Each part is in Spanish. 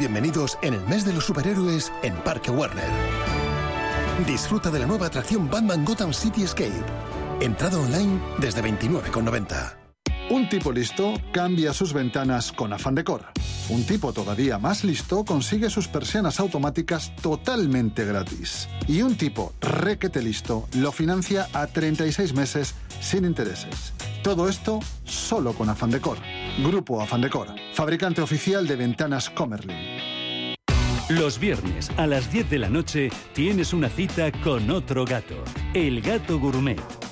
bienvenidos en el mes de los superhéroes en Parque Warner. Disfruta de la nueva atracción Batman Gotham City Escape. Entrada online desde 29,90. Un tipo listo cambia sus ventanas con Afan Decor. Un tipo todavía más listo consigue sus persianas automáticas totalmente gratis. Y un tipo requete listo lo financia a 36 meses sin intereses. Todo esto solo con Afan Decor. Grupo Afan Decor, fabricante oficial de ventanas Comerlin. Los viernes a las 10 de la noche tienes una cita con otro gato, el gato gourmet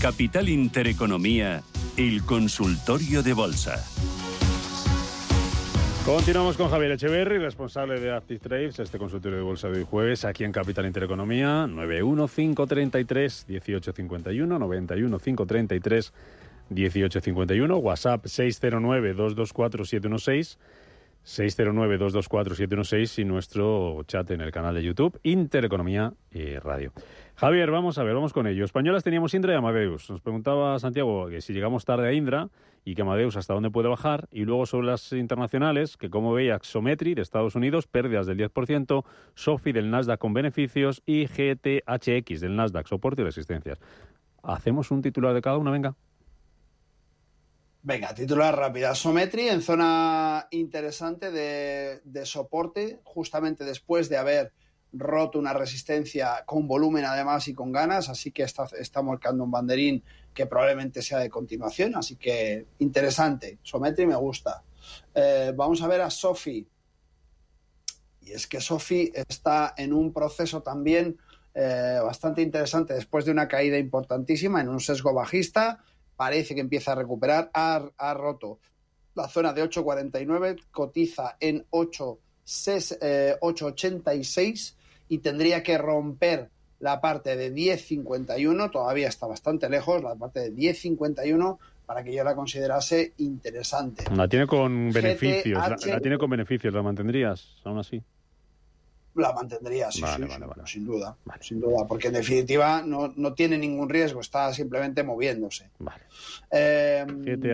Capital Intereconomía, el consultorio de bolsa. Continuamos con Javier Echeverry, responsable de Active Trades, este consultorio de bolsa de hoy jueves, aquí en Capital Intereconomía, 91533-1851, 91533-1851, WhatsApp 609-224-716, 609-224-716 y nuestro chat en el canal de YouTube, Intereconomía y Radio. Javier, vamos a ver, vamos con ello. Españolas teníamos Indra y Amadeus. Nos preguntaba Santiago que si llegamos tarde a Indra y que Amadeus hasta dónde puede bajar. Y luego sobre las internacionales, que como veía Axometri de Estados Unidos, pérdidas del 10%, Sofi del Nasdaq con beneficios y GTHX del Nasdaq, soporte y resistencias. ¿Hacemos un titular de cada una? Venga. Venga, titular rápida. Sometri en zona interesante de, soporte, justamente después de haber roto una resistencia con volumen además y con ganas, así que está, está marcando un banderín que probablemente sea de continuación, así que interesante, Sometri me gusta. Eh, vamos a ver a Sofi. Y es que Sofi está en un proceso también eh, bastante interesante después de una caída importantísima en un sesgo bajista. Parece que empieza a recuperar. Ha, ha roto la zona de 8,49, cotiza en 8, 8,86 y tendría que romper la parte de 10.51, todavía está bastante lejos, la parte de 10.51 para que yo la considerase interesante. La tiene con beneficios, la, la, tiene con beneficios, ¿la mantendrías aún así? La mantendría, sí, vale, sí, vale, vale. sin duda, sin duda, porque en definitiva no, no, tiene ningún riesgo, está simplemente moviéndose. Eh,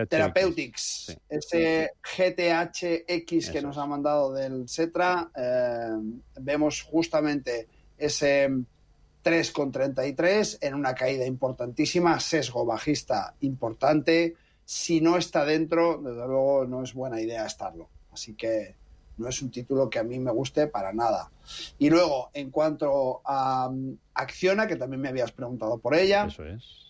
Therapeutics, sí. ese GTHX que nos ha mandado del Cetra, eh, vemos justamente ese 3,33 en una caída importantísima, sesgo bajista importante. Si no está dentro, desde luego no es buena idea estarlo. Así que no es un título que a mí me guste para nada. Y luego, en cuanto a um, Acciona, que también me habías preguntado por ella. Eso es.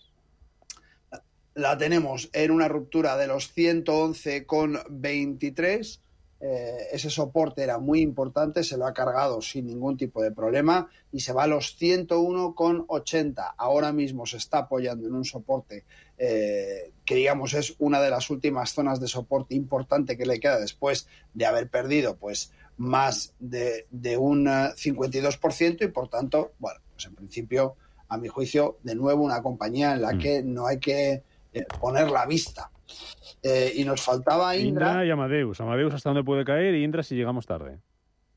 La tenemos en una ruptura de los 111,23. Eh, ese soporte era muy importante, se lo ha cargado sin ningún tipo de problema y se va a los 101,80. Ahora mismo se está apoyando en un soporte eh, que digamos es una de las últimas zonas de soporte importante que le queda después de haber perdido pues más de, de un 52% y por tanto, bueno, pues en principio, a mi juicio, de nuevo una compañía en la mm. que no hay que eh, poner la vista. Eh, y nos faltaba Indra. Indra y Amadeus. Amadeus hasta dónde puede caer y Indra si llegamos tarde.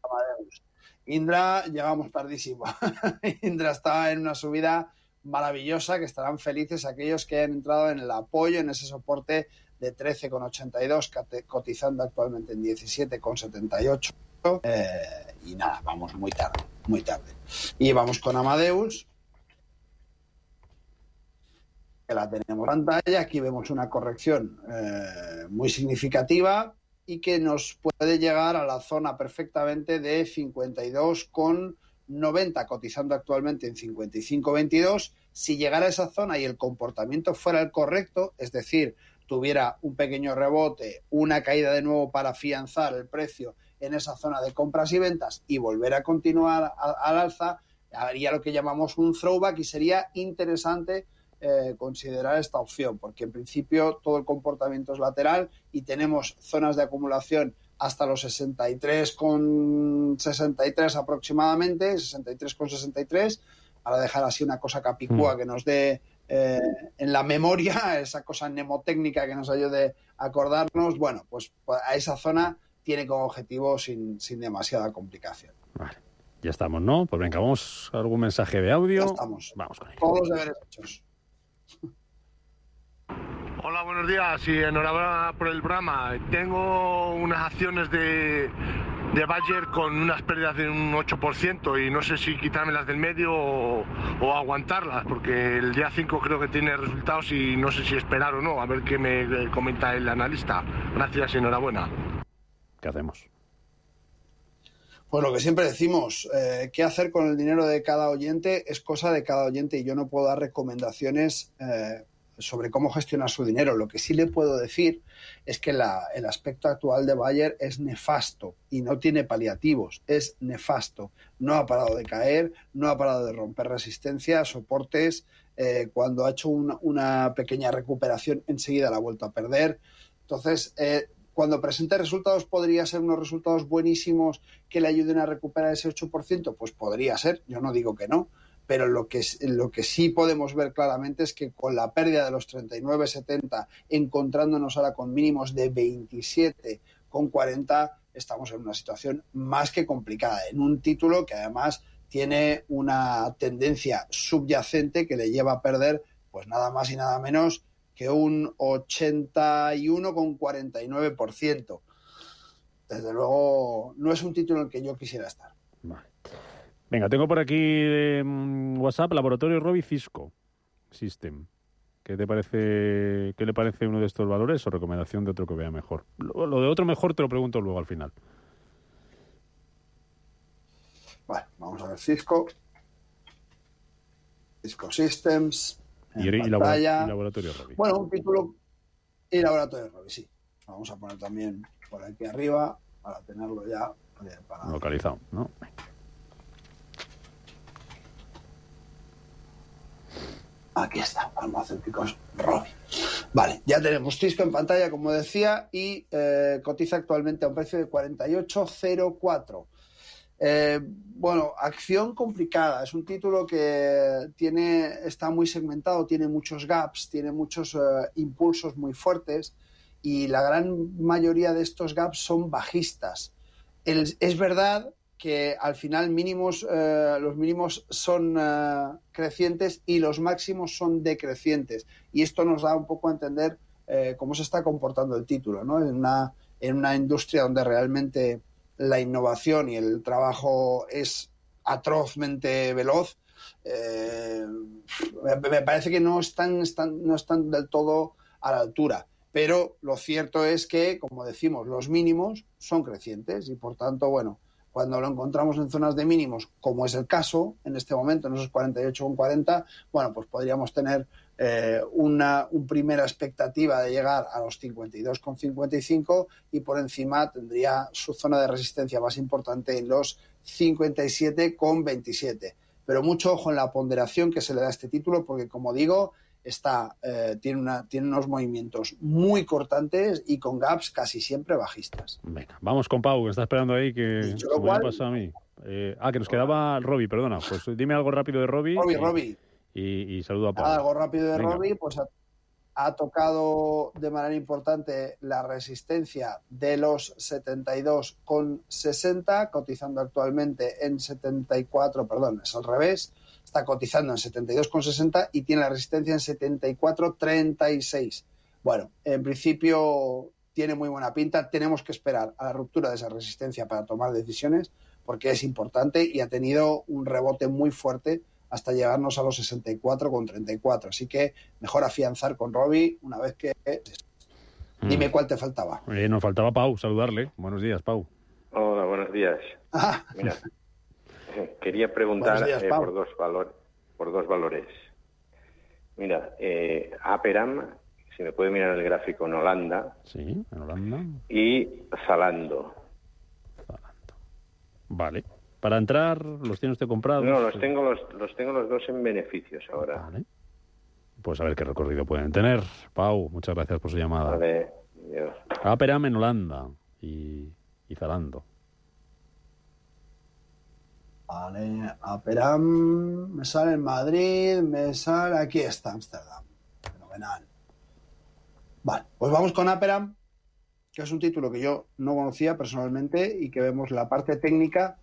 Amadeus. Indra llegamos tardísimo. Indra está en una subida maravillosa que estarán felices aquellos que han entrado en el apoyo, en ese soporte de 13,82, cotizando actualmente en 17,78. Eh, y nada, vamos muy tarde, muy tarde. Y vamos con Amadeus, que la tenemos en pantalla. Aquí vemos una corrección eh, muy significativa y que nos puede llegar a la zona perfectamente de 52,90, cotizando actualmente en 55,22. Si llegara a esa zona y el comportamiento fuera el correcto, es decir, tuviera un pequeño rebote, una caída de nuevo para afianzar el precio en esa zona de compras y ventas y volver a continuar al alza, haría lo que llamamos un throwback y sería interesante eh, considerar esta opción, porque en principio todo el comportamiento es lateral y tenemos zonas de acumulación hasta los 63 con 63 aproximadamente, 63 con 63, para dejar así una cosa capicúa mm. que nos dé eh, en la memoria, esa cosa mnemotécnica que nos ayude a acordarnos, bueno, pues, pues a esa zona tiene como objetivo sin, sin demasiada complicación. Vale. Ya estamos, ¿no? Pues venga, vamos a algún mensaje de audio. Ya estamos. Vamos con ello. Todos los deberes hechos. Hola, buenos días y enhorabuena por el programa. Tengo unas acciones de, de Bayer con unas pérdidas de un 8% y no sé si quitármelas del medio o, o, aguantarlas, porque el día 5 creo que tiene resultados y no sé si esperar o no. A ver qué me comenta el analista. Gracias y enhorabuena. ¿Qué hacemos? Pues lo que siempre decimos, eh, qué hacer con el dinero de cada oyente es cosa de cada oyente y yo no puedo dar recomendaciones eh, sobre cómo gestionar su dinero. Lo que sí le puedo decir es que la, el aspecto actual de Bayer es nefasto y no tiene paliativos, es nefasto. No ha parado de caer, no ha parado de romper resistencia, soportes. Eh, cuando ha hecho una, una, pequeña recuperación, enseguida la ha vuelto a perder. Entonces, cuando presente resultados, ¿podría ser unos resultados buenísimos que le ayuden a recuperar ese 8%? Pues podría ser, yo no digo que no, pero lo que, lo que sí podemos ver claramente es que con la pérdida de los 39,70, encontrándonos ahora con mínimos de 27,40, estamos en una situación más que complicada, en un título que además tiene una tendencia subyacente que le lleva a perder pues nada más y nada menos que un 81,49%. Desde luego, no es un título en el que yo quisiera estar. Venga, tengo por aquí en WhatsApp Laboratorio Robi Cisco System. ¿Qué te parece, qué le parece uno de estos valores o recomendación de otro que vea mejor? Lo, lo de otro mejor te lo pregunto luego al final. Bueno, vamos a ver Cisco. Cisco Systems. Y, y, laboratorio Robbie. Bueno, un título y laboratorio Robbie, sí. Vamos a poner también por aquí arriba para tenerlo ya para... localizado, ¿no? Aquí está, farmacéuticos Robbie. Vale, ya tenemos Cisco en pantalla, como decía, y eh, cotiza actualmente a un precio de 48,04. Eh, bueno, acción complicada. Es un título que tiene, está muy segmentado, tiene muchos gaps, tiene muchos eh, impulsos muy fuertes y la gran mayoría de estos gaps son bajistas. es verdad que al final mínimos, eh, los mínimos son crecientes y los máximos son decrecientes. Y esto nos da un poco a entender cómo se está comportando el título, ¿no? En una, en una industria donde realmente la innovación y el trabajo es atrozmente veloz, eh, me parece que no están, están, no están del todo a la altura. Pero lo cierto es que, como decimos, los mínimos son crecientes y, por tanto, bueno, cuando lo encontramos en zonas de mínimos, como es el caso en este momento, en esos 48,40, bueno, pues podríamos tener eh, una primera expectativa de llegar a los 52,55 y por encima tendría su zona de resistencia más importante en los 57,27. Pero mucho ojo en la ponderación que se le da a este título porque, como digo, está, eh, tiene, una, tiene unos movimientos muy cortantes y con gaps casi siempre bajistas. Venga, vamos con Pau, que está esperando ahí que me ha pasado a mí. Eh, ah, que nos quedaba Robbie, perdona. Pues dime algo rápido de Robbie. Robbie, Robbie y, saludo a Pablo. Algo rápido de Robbie, pues ha, tocado de manera importante la resistencia de los 72,60, cotizando actualmente en 74, perdón, es al revés, está cotizando en 72,60 y tiene la resistencia en 74,36. Bueno, en principio tiene muy buena pinta, tenemos que esperar a la ruptura de esa resistencia para tomar decisiones porque es importante y ha tenido un rebote muy fuerte hasta llegarnos a los 64 con 34. Así que mejor afianzar con Robbie una vez que... Dime mm. cuál te faltaba. Eh, nos faltaba Pau, saludarle. Buenos días, Pau. Hola, buenos días. Ah. Mira, quería preguntar eh, por, dos valor, por dos valores. Mira, eh, Aperam, si me puede mirar el gráfico en Holanda. Sí, en Holanda. Y Zalando. Zalando. Vale. Para entrar, ¿los tiene usted comprados? No, los tengo los, los tengo los dos en beneficios ahora. pues a ver qué recorrido pueden tener. Pau, muchas gracias por su llamada. Vale, Aperam en Holanda y, y Zalando. Vale, Aperam, me sale en Madrid, me sale, aquí está Amsterdam. Fenomenal. Vale, pues vamos con Aperam, que es un título que yo no conocía personalmente y que vemos la parte técnica,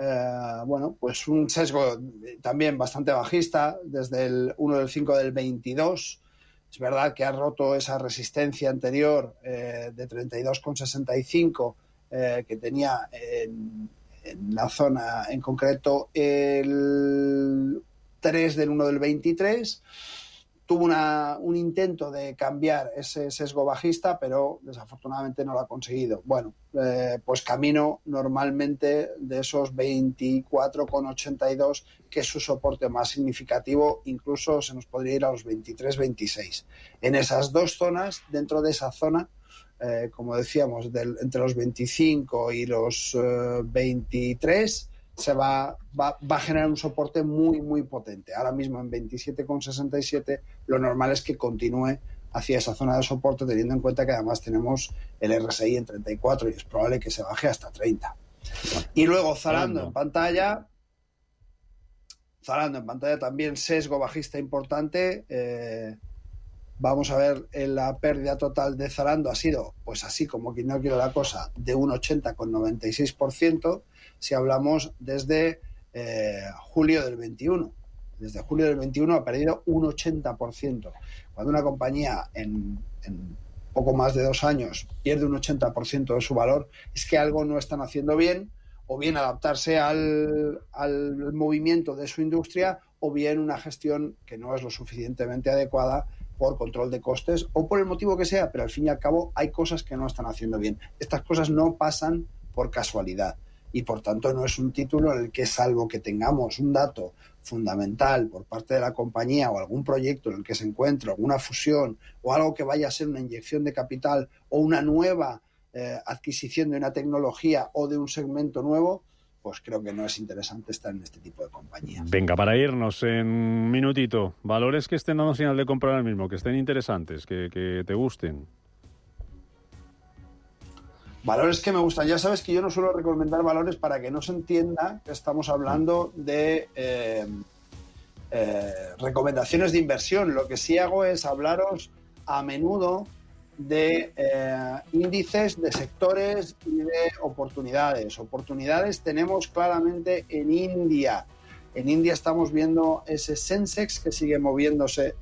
eh, bueno, pues un sesgo también bastante bajista, desde el 1 del 5 del 22. Es verdad que ha roto esa resistencia anterior eh, de 32,65 eh, que tenía en, en la zona, en concreto el 3 del 1 del 23. Tuvo una, un intento de cambiar ese sesgo bajista, pero desafortunadamente no lo ha conseguido. Bueno, eh, pues camino normalmente de esos 24,82, que es su soporte más significativo, incluso se nos podría ir a los 23,26. En esas dos zonas, dentro de esa zona, eh, como decíamos, del, entre los 25 y los 23, eh, se va, va, va, a generar un soporte muy, muy potente. Ahora mismo en 27,67 lo normal es que continúe hacia esa zona de soporte, teniendo en cuenta que además tenemos el RSI en 34 y es probable que se baje hasta 30. Y luego Zalando en pantalla. Zalando en pantalla también sesgo bajista importante. Eh, vamos a ver la pérdida total de Zalando ha sido, pues así como quien no quiere la cosa, de un 80,96% si hablamos desde eh, julio del 21. Desde julio del 21 ha perdido un 80%. Cuando una compañía en, poco más de dos años pierde un 80% de su valor, es que algo no están haciendo bien, o bien adaptarse al movimiento de su industria, o bien una gestión que no es lo suficientemente adecuada por control de costes o por el motivo que sea, pero al fin y al cabo hay cosas que no están haciendo bien. Estas cosas no pasan por casualidad y por tanto no es un título en el que salvo que tengamos un dato fundamental por parte de la compañía o algún proyecto en el que se encuentre alguna fusión o algo que vaya a ser una inyección de capital o una nueva eh, adquisición de una tecnología o de un segmento nuevo, pues creo que no es interesante estar en este tipo de compañías. Venga, para irnos en un minutito, valores que estén dando señal de comprar ahora mismo, que estén interesantes, que te gusten. Valores que me gustan. Ya sabes que yo no suelo recomendar valores para que no se entienda que estamos hablando de eh, eh, recomendaciones de inversión. Lo que sí hago es hablaros a menudo de eh, índices, de sectores y de oportunidades. Oportunidades tenemos claramente en India. En India estamos viendo ese Sensex que sigue moviéndose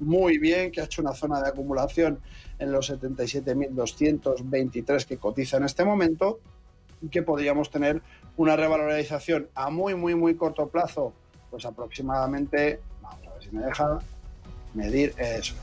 muy bien, que ha hecho una zona de acumulación en los 77.223 que cotiza en este momento que podríamos tener una revalorización a muy, muy, muy corto plazo, pues aproximadamente, vamos a ver si me deja medir eso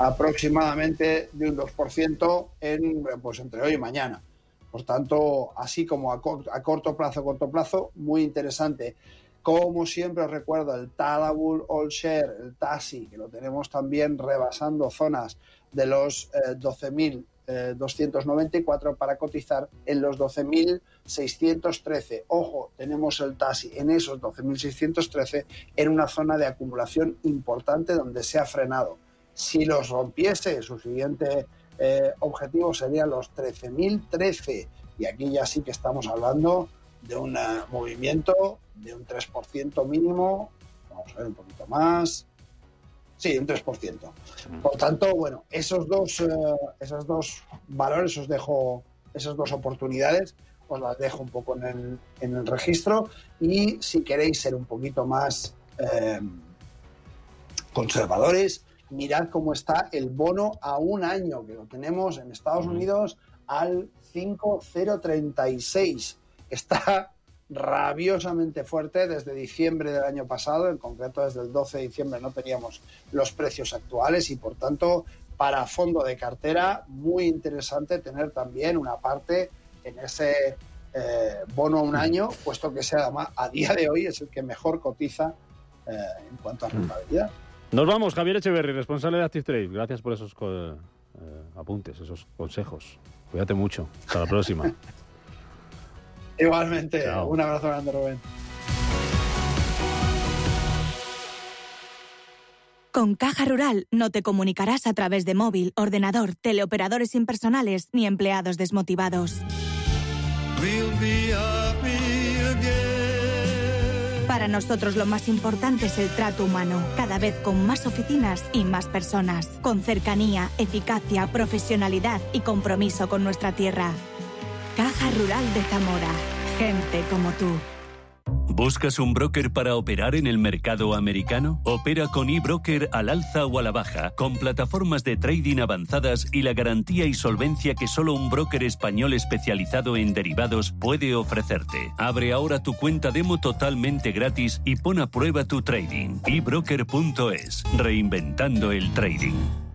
aproximadamente de un 2% en, pues entre hoy y mañana. Por tanto, así como a corto plazo, corto plazo, muy interesante. Como siempre os recuerdo, el Tadabul All Share, el TASI, que lo tenemos también rebasando zonas de los eh, 12.294 para cotizar en los 12.613. Ojo, tenemos el TASI en esos 12.613 en una zona de acumulación importante donde se ha frenado. Si los rompiese, su siguiente eh, objetivo sería los 13.013. Y aquí ya sí que estamos hablando de un movimiento de un 3% mínimo. Vamos a ver un poquito más. Sí, un 3%. Por tanto, bueno, esos dos, eh, esos dos valores os dejo, esas dos oportunidades, os las dejo un poco en el, en el registro. Y si queréis ser un poquito más eh, conservadores, mirad cómo está el bono a un año, que lo tenemos en Estados Unidos al 5,036. Está rabiosamente fuerte desde diciembre del año pasado, en concreto desde el 12 de diciembre no teníamos los precios actuales y por tanto para fondo de cartera muy interesante tener también una parte en ese eh, bono a un año, puesto que sea a día de hoy es el que mejor cotiza eh, en cuanto a mm. rentabilidad. Nos vamos, Javier Echeverry, responsable de Active Trade. Gracias por esos eh, apuntes, esos consejos. Cuídate mucho. Hasta la próxima. Igualmente, Chao. un abrazo grande, Rubén. Con Caja Rural no te comunicarás a través de móvil, ordenador, teleoperadores impersonales ni empleados desmotivados. Para nosotros lo más importante es el trato humano, cada vez con más oficinas y más personas, con cercanía, eficacia, profesionalidad y compromiso con nuestra tierra. Caja Rural de Zamora, gente como tú. ¿Buscas un broker para operar en el mercado americano? Opera con eBroker al alza o a la baja, con plataformas de trading avanzadas y la garantía y solvencia que solo un broker español especializado en derivados puede ofrecerte. Abre ahora tu cuenta demo totalmente gratis y pon a prueba tu trading. ebroker.es, reinventando el trading.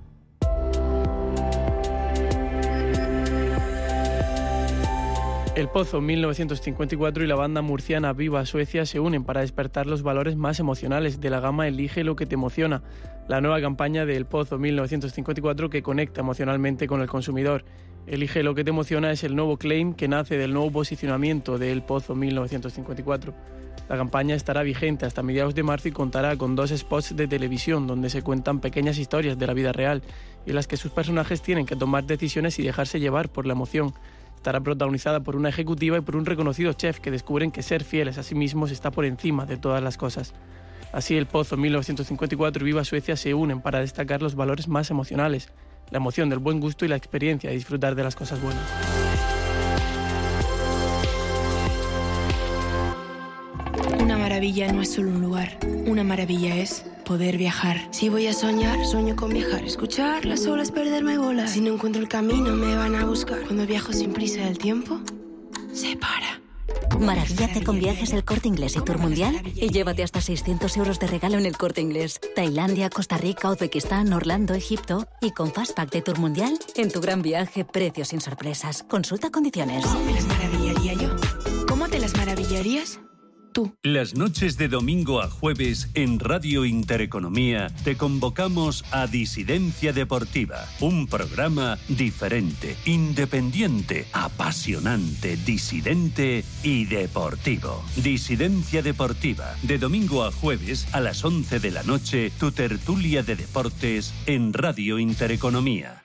El Pozo 1954 y la banda murciana Viva Suecia se unen para despertar los valores más emocionales de la gama Elige lo que te emociona, la nueva campaña de El Pozo 1954 que conecta emocionalmente con el consumidor. Elige lo que te emociona es el nuevo claim que nace del nuevo posicionamiento de El Pozo 1954. La campaña estará vigente hasta mediados de marzo y contará con dos spots de televisión donde se cuentan pequeñas historias de la vida real y las que sus personajes tienen que tomar decisiones y dejarse llevar por la emoción estará protagonizada por una ejecutiva y por un reconocido chef que descubren que ser fieles a sí mismos está por encima de todas las cosas. Así el Pozo 1954 y Viva Suecia se unen para destacar los valores más emocionales, la emoción del buen gusto y la experiencia de disfrutar de las cosas buenas. Una maravilla no es solo un lugar, una maravilla es poder viajar. Si voy a soñar, sueño con viajar. Escuchar las olas, perderme bolas. Si no encuentro el camino, me van a buscar. Cuando viajo sin prisa, el tiempo se para. Maravíllate con viajes el corte inglés y tour mundial y llévate hasta 600 euros de regalo en el corte inglés. Tailandia, Costa Rica, Uzbekistán, Orlando, Egipto y con Fastpack de tour mundial en tu gran viaje, precios sin sorpresas. Consulta condiciones. ¿Cómo te las maravillaría yo? ¿Cómo te las maravillarías? Las noches de domingo a jueves en Radio Intereconomía te convocamos a Disidencia Deportiva, un programa diferente, independiente, apasionante, disidente y deportivo. Disidencia Deportiva, de domingo a jueves a las 11 de la noche, tu tertulia de deportes en Radio Intereconomía.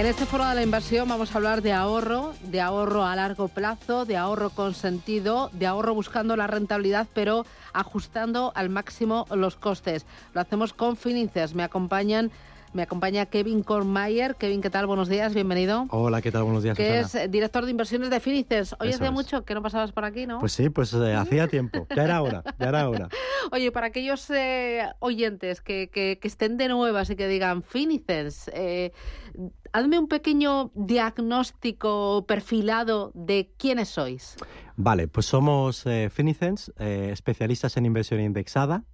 En este foro de la inversión vamos a hablar de ahorro, de ahorro a largo plazo, de ahorro con sentido, de ahorro buscando la rentabilidad, pero ajustando al máximo los costes. Lo hacemos con Fininces. Me acompañan me acompaña Kevin Kornmayer. Kevin, ¿qué tal? Buenos días, bienvenido. Hola, ¿qué tal? Buenos días. Que es director de inversiones de Finices. Hoy hace mucho que no pasabas por aquí, ¿no? Pues sí, pues eh, hacía tiempo. Ya era hora, ya era hora. Oye, para aquellos eh, oyentes que, que, estén de nuevas y que digan Finices, eh, hazme un pequeño diagnóstico perfilado de quiénes sois. Vale, pues somos eh, Finicens, especialistas en inversión indexada.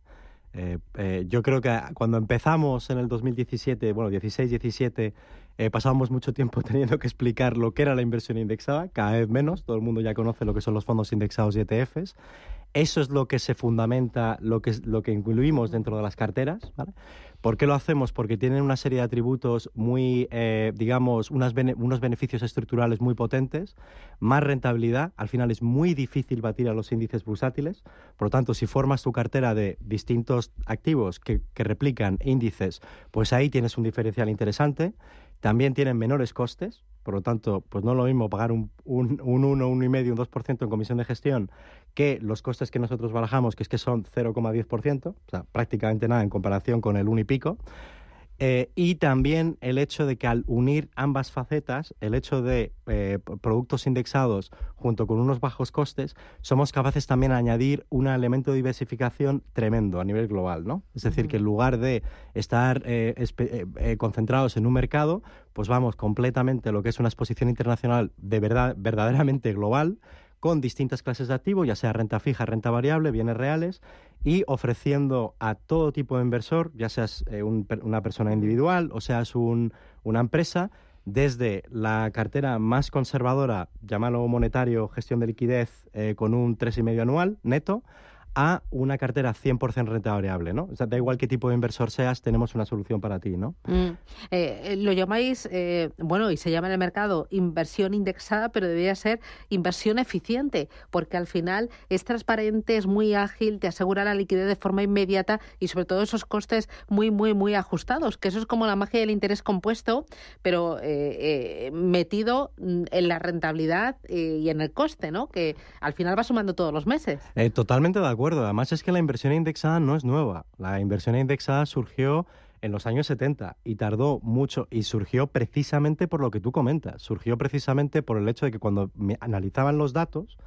Eh, eh, yo creo que cuando empezamos en el 2017, bueno, 16-17, eh, pasábamos mucho tiempo teniendo que explicar lo que era la inversión indexada, cada vez menos, todo el mundo ya conoce lo que son los fondos indexados y ETFs. Eso es lo que se fundamenta, lo que, lo que incluimos dentro de las carteras. ¿vale? ¿Por qué lo hacemos? Porque tienen una serie de atributos muy, eh, digamos, unos beneficios estructurales muy potentes, más rentabilidad. Al final es muy difícil batir a los índices bursátiles. Por lo tanto, si formas tu cartera de distintos activos que, que replican índices, pues ahí tienes un diferencial interesante. También tienen menores costes, por lo tanto, pues no es lo mismo pagar un, un, un 1, 1,5, un 2% en comisión de gestión que los costes que nosotros barajamos, que es que son 0,10%, o sea, prácticamente nada en comparación con el 1 y pico. Eh, y también el hecho de que al unir ambas facetas, el hecho de eh, productos indexados junto con unos bajos costes, somos capaces también de añadir un elemento de diversificación tremendo a nivel global, ¿no? Es decir, que en lugar de estar eh, concentrados en un mercado, pues vamos completamente a lo que es una exposición internacional de verdad, verdaderamente global, con distintas clases de activos, ya sea renta fija, renta variable, bienes reales, y ofreciendo a todo tipo de inversor, ya seas eh, una persona individual o seas una empresa, desde la cartera más conservadora, llámalo monetario, gestión de liquidez, eh, con un 3,5 anual neto, a una cartera 100% renta variable, ¿no? O sea, da igual qué tipo de inversor seas, tenemos una solución para ti, ¿no? Mm. Eh, eh, lo llamáis, eh, bueno, y se llama en el mercado inversión indexada, pero debería ser inversión eficiente, porque al final es transparente, es muy ágil, te asegura la liquidez de forma inmediata y sobre todo esos costes muy, muy, muy ajustados, que eso es como la magia del interés compuesto, pero metido mm, en la rentabilidad y en el coste, ¿no? Que al final va sumando todos los meses. totalmente de acuerdo Además es que la inversión indexada no es nueva. La inversión indexada surgió en los años 70 y tardó mucho y surgió precisamente por lo que tú comentas. Surgió precisamente por el hecho de que cuando analizaban los datos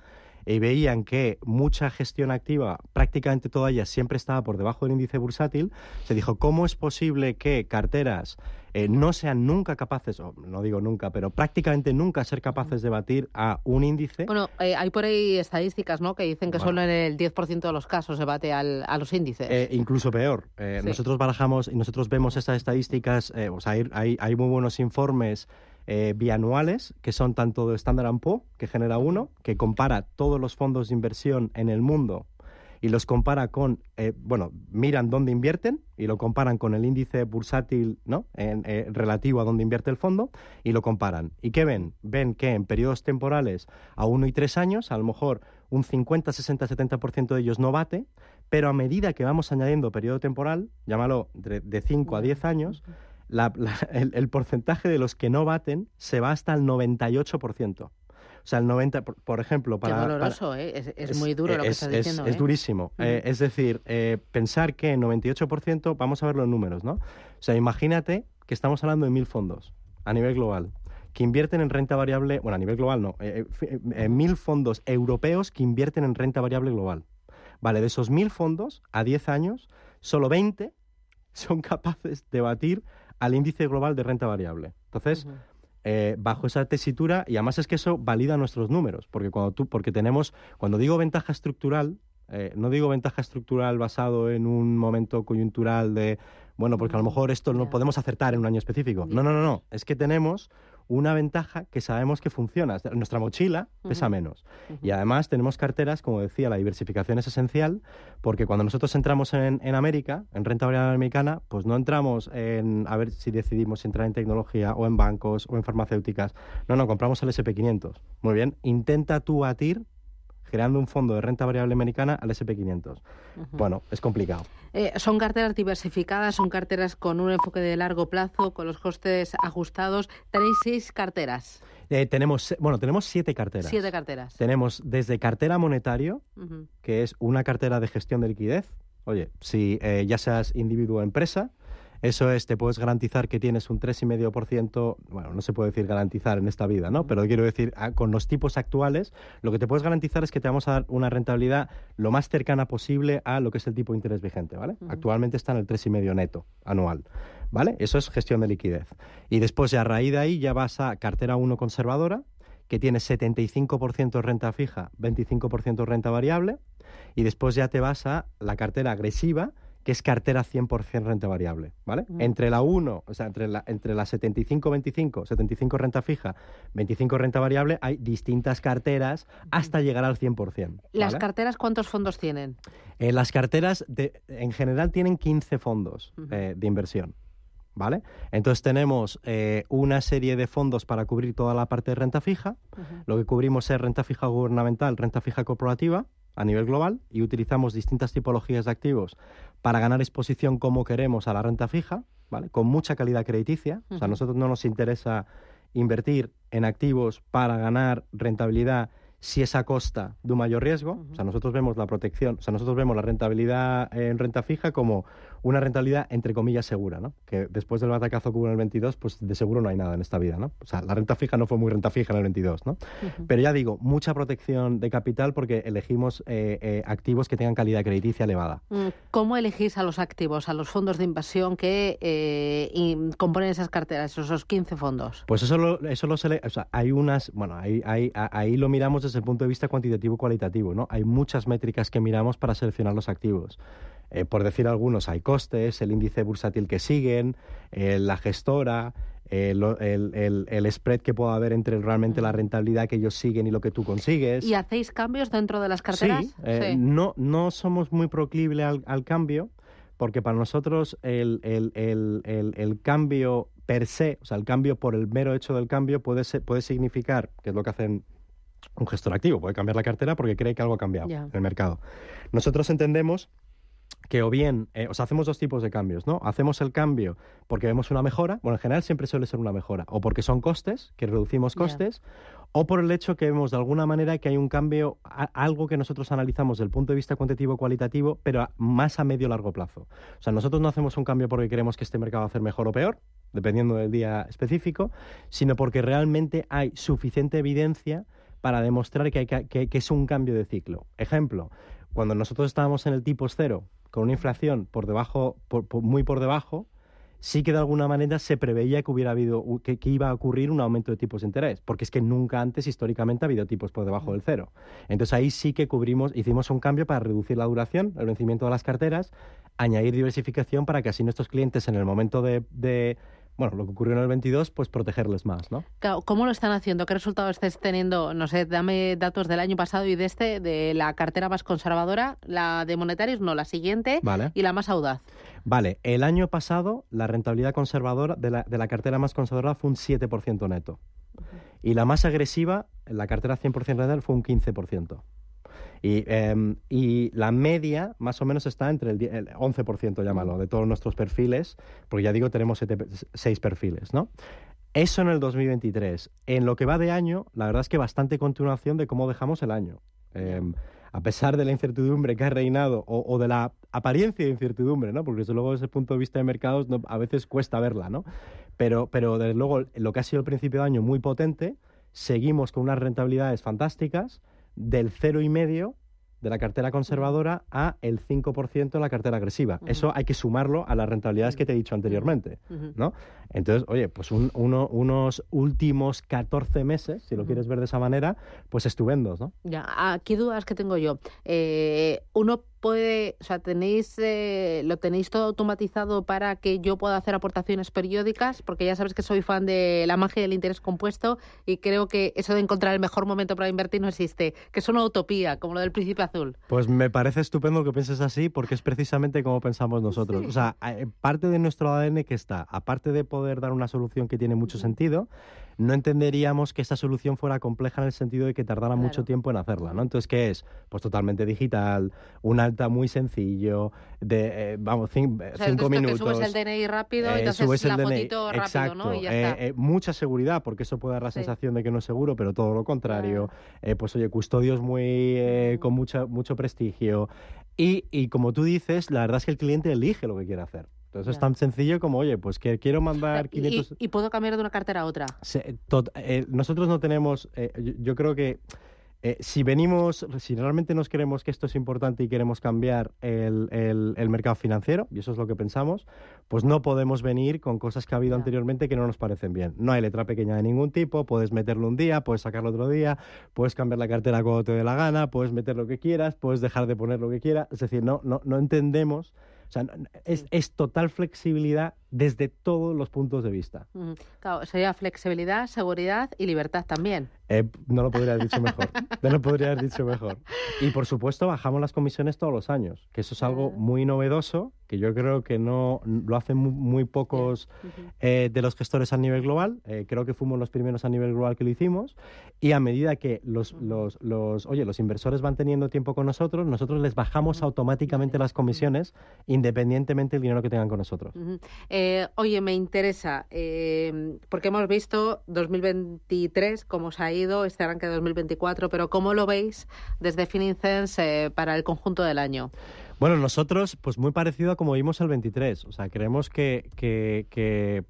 y veían que mucha gestión activa, prácticamente toda ella siempre estaba por debajo del índice bursátil, se dijo, ¿cómo es posible que carteras eh, no sean nunca capaces, o no digo nunca, pero prácticamente nunca ser capaces de batir a un índice. Bueno, eh, hay por ahí estadísticas ¿no? que dicen que solo en el 10% de los casos se bate al, a los índices. Eh, incluso peor. Nosotros barajamos y nosotros vemos estas estadísticas, o sea, hay, hay, muy buenos informes bianuales, que son tanto de Standard Poor's, que genera uno, que compara todos los fondos de inversión en el mundo y los compara con, eh, bueno, miran dónde invierten y lo comparan con el índice bursátil, ¿no? En, eh, relativo a dónde invierte el fondo y lo comparan. ¿Y qué ven? Ven que en periodos temporales a uno y tres años, a lo mejor un 50, 60, 70% de ellos no bate, pero a medida que vamos añadiendo periodo temporal, llámalo de 5 a 10 años, el, el porcentaje de los que no baten se va hasta el 98%. O sea, el 90, por, ejemplo, para... Qué doloroso, ¿eh? Es, muy duro lo que estás diciendo. Es, ¿eh? durísimo. Eh, es decir, eh, pensar que 98%, vamos a ver los números, ¿no? O sea, imagínate que estamos hablando de mil fondos a nivel global que invierten en renta variable, bueno, a nivel global no, mil fondos europeos que invierten en renta variable global. Vale, de esos mil fondos, a 10 años, solo 20 son capaces de batir al índice global de renta variable. Entonces, eh, bajo esa tesitura y además es que eso valida nuestros números, porque cuando tú, porque tenemos, cuando digo ventaja estructural, eh, no digo ventaja estructural basado en un momento coyuntural de, bueno, porque a lo mejor esto no podemos acertar en un año específico. No, no, no, no. Es que tenemos una ventaja que sabemos que funciona. Nuestra mochila pesa menos. Y además tenemos carteras, como decía, la diversificación es esencial, porque cuando nosotros entramos en, América, en renta variable americana, pues no entramos en a ver si decidimos entrar en tecnología o en bancos o en farmacéuticas. No, no, compramos el SP500. Muy bien, intenta tú batir creando un fondo de renta variable americana al SP500. Bueno, es complicado. Eh, son carteras diversificadas, son carteras con un enfoque de largo plazo, con los costes ajustados. Tenéis seis carteras. Eh, tenemos, bueno, tenemos siete carteras. Siete carteras. Tenemos desde cartera monetario, que es una cartera de gestión de liquidez. Oye, si eh, ya seas individuo o empresa, eso es, te puedes garantizar que tienes un 3,5%, bueno, no se puede decir garantizar en esta vida, ¿no? Pero quiero decir, ah, con los tipos actuales, lo que te puedes garantizar es que te vamos a dar una rentabilidad lo más cercana posible a lo que es el tipo de interés vigente, ¿vale? Actualmente está en el 3,5 neto anual. ¿Vale? Eso es gestión de liquidez. Y después, ya a raíz de ahí, ya vas a cartera 1 conservadora, que tiene 75% renta fija, 25% renta variable, y después ya te vas a la cartera agresiva, que es cartera 100% renta variable, ¿vale? Entre la 1, o sea, entre la, entre la 75-25, 75 renta fija, 25 renta variable, hay distintas carteras hasta llegar al 100%. ¿Las carteras cuántos fondos tienen? Eh, las carteras, de, en general, tienen 15 fondos eh, de inversión. ¿Vale? Entonces tenemos eh, una serie de fondos para cubrir toda la parte de renta fija. Lo que cubrimos es renta fija gubernamental, renta fija corporativa, a nivel global y utilizamos distintas tipologías de activos para ganar exposición como queremos a la renta fija, ¿vale? Con mucha calidad crediticia. O sea, a nosotros no nos interesa invertir en activos para ganar rentabilidad si es a costa de un mayor riesgo. O sea, nosotros vemos la protección, o sea, nosotros vemos la rentabilidad en renta fija como una rentabilidad entre comillas segura, ¿no? Que después del batacazo que hubo en el 22, pues de seguro no hay nada en esta vida, ¿no? O sea, la renta fija no fue muy renta fija en el 22, ¿no? Pero ya digo, mucha protección de capital porque elegimos eh, eh, activos que tengan calidad crediticia elevada. Mm, ¿Cómo elegís a los activos, a los fondos de inversión que eh, componen esas carteras, esos 15 fondos? Pues eso lo, eso lo o sea, hay unas, bueno, ahí, ahí, ahí lo miramos desde el punto de vista cuantitativo cualitativo, ¿no? Hay muchas métricas que miramos para seleccionar los activos. Por decir algunos, hay costes, el índice bursátil que siguen, la gestora, el, el, spread que pueda haber entre realmente la rentabilidad que ellos siguen y lo que tú consigues. ¿Y hacéis cambios dentro de las carteras? Sí, eh, No, no somos muy proclives al, al, cambio, porque para nosotros el, el, cambio per se, o sea, el cambio por el mero hecho del cambio puede, ser, puede significar, que es lo que hacen un gestor activo, puede cambiar la cartera porque cree que algo ha cambiado en el mercado. Nosotros entendemos que o bien, eh, o sea, hacemos dos tipos de cambios, ¿no? Hacemos el cambio porque vemos una mejora, bueno, en general siempre suele ser una mejora, o porque son costes, que reducimos costes, o por el hecho que vemos de alguna manera que hay un cambio, algo que nosotros analizamos desde el punto de vista cuantitativo cualitativo, pero más a medio largo plazo. O sea, nosotros no hacemos un cambio porque queremos que este mercado va a hacer mejor o peor, dependiendo del día específico, sino porque realmente hay suficiente evidencia para demostrar que, hay que, es un cambio de ciclo. Ejemplo, cuando nosotros estábamos en el tipo cero, con una inflación por debajo, muy por debajo, sí que de alguna manera se preveía que hubiera habido que, iba a ocurrir un aumento de tipos de interés, porque es que nunca antes históricamente ha habido tipos por debajo del cero. Entonces ahí sí que cubrimos, hicimos un cambio para reducir la duración, el vencimiento de las carteras, añadir diversificación para que así nuestros clientes en el momento de bueno, lo que ocurrió en el 22, pues protegerles más, ¿no? ¿Cómo lo están haciendo? ¿Qué resultados estés teniendo? No sé, dame datos del año pasado y de este, de la cartera más conservadora, la de monetarios, no, la siguiente, y la más audaz. Vale, el año pasado la rentabilidad conservadora de la, de la cartera más conservadora fue un 7% neto. Y la más agresiva, la cartera 100% neto, fue un 15%. Y, em, y, la media más o menos está entre el, el 11%, llámalo, de todos nuestros perfiles, porque ya digo, tenemos seis perfiles, ¿no? Eso en el 2023. En lo que va de año, la verdad es que bastante continuación de cómo dejamos el año. Em, a pesar de la incertidumbre que ha reinado o, de la apariencia de incertidumbre, ¿no? Porque desde luego desde el punto de vista de mercados a veces cuesta verla, ¿no? Pero, pero desde luego lo que ha sido el principio de año muy potente, seguimos con unas rentabilidades fantásticas, del cero y medio de la cartera conservadora a el 5% de la cartera agresiva. Eso hay que sumarlo a las rentabilidades que te he dicho anteriormente, ¿no? Entonces, oye, pues unos últimos 14 meses, si lo quieres ver de esa manera, pues estupendos, ¿no? Ya, aquí dudas que tengo yo. Eh, uno puede, o sea, tenéis, eh, lo tenéis todo automatizado para que yo pueda hacer aportaciones periódicas, porque ya sabes que soy fan de la magia del interés compuesto y creo que eso de encontrar el mejor momento para invertir no existe, que es una utopía, como lo del príncipe azul. Pues me parece estupendo que pienses así, porque es precisamente como pensamos nosotros. O sea, eh, parte de nuestro ADN que está, aparte de poder dar una solución que tiene mucho sentido, no entenderíamos que esta solución fuera compleja en el sentido de que tardara mucho tiempo en hacerla, ¿no? Entonces, ¿qué es? Pues totalmente digital, un alta muy sencillo, de, eh, vamos, cinco minutos. Que subes el DNI rápido y eh, subes el DNI. rápido, Exacto. ¿no? Y ya eh, mucha seguridad, porque eso puede dar la sensación de que no es seguro, pero todo lo contrario. pues oye, custodios muy con mucha, mucho prestigio. Y, y como tú dices, la verdad es que el cliente elige lo que quiere hacer. Entonces es tan sencillo como, oye, pues que quiero mandar 500... ¿Y, puedo cambiar de una cartera a otra? Eh, nosotros no tenemos, eh, yo, creo que eh, si venimos, si realmente nos queremos que esto es importante y queremos cambiar el, el, mercado financiero, y eso es lo que pensamos, pues no podemos venir con cosas que ha habido anteriormente que no nos parecen bien. No hay letra pequeña de ningún tipo, puedes meterlo un día, puedes sacarlo otro día, puedes cambiar la cartera cuando te dé la gana, puedes meter lo que quieras, puedes dejar de poner lo que quieras. Es decir, no, no, no entendemos o sea, es, es total flexibilidad desde todos los puntos de vista. Claro, sería flexibilidad, seguridad y libertad también. Eh, no lo podría haber dicho mejor. no lo podría haber dicho mejor. Y por supuesto, bajamos las comisiones todos los años, que eso es algo muy novedoso, que yo creo que no lo hacen muy, pocos eh, de los gestores a nivel global. Eh, creo que fuimos los primeros a nivel global que lo hicimos. Y a medida que los, los, los, oye, los inversores van teniendo tiempo con nosotros, nosotros les bajamos automáticamente las comisiones, independientemente del dinero que tengan con nosotros. Eh, oye, me interesa, eh, porque hemos visto 2023, cómo se ha ido, este arranque de 2024, pero ¿cómo lo veis desde Finincense eh, para el conjunto del año? Bueno, nosotros, pues muy parecido a como vimos el 23. O sea, creemos que,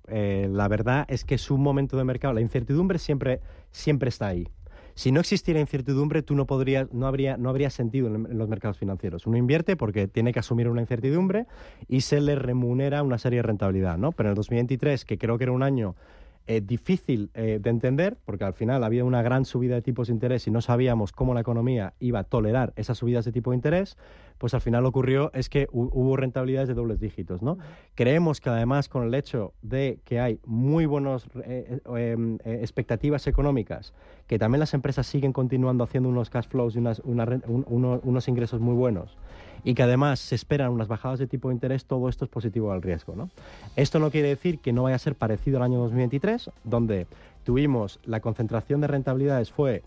la verdad es que es un momento de mercado. La incertidumbre siempre, siempre está ahí. Si no existiera incertidumbre, tú no podrías, no habría, no habría sentido en, los mercados financieros. Uno invierte porque tiene que asumir una incertidumbre y se le remunera una serie de rentabilidad, ¿no? Pero en el 2023, que creo que era un año eh, difícil eh, de entender, porque al final había una gran subida de tipos de interés y no sabíamos cómo la economía iba a tolerar esas subidas de tipo de interés, pues al final lo ocurrió es que hubo rentabilidades de dobles dígitos. ¿no? Creemos que además con el hecho de que hay muy buenas eh, em, expectativas económicas, que también las empresas siguen continuando haciendo unos cash flows y unos ingresos muy buenos, y que además se esperan unas bajadas de tipo de interés, todo esto es positivo al riesgo. ¿no? Esto no quiere decir que no vaya a ser parecido al año 2023, donde tuvimos la concentración de rentabilidades fue,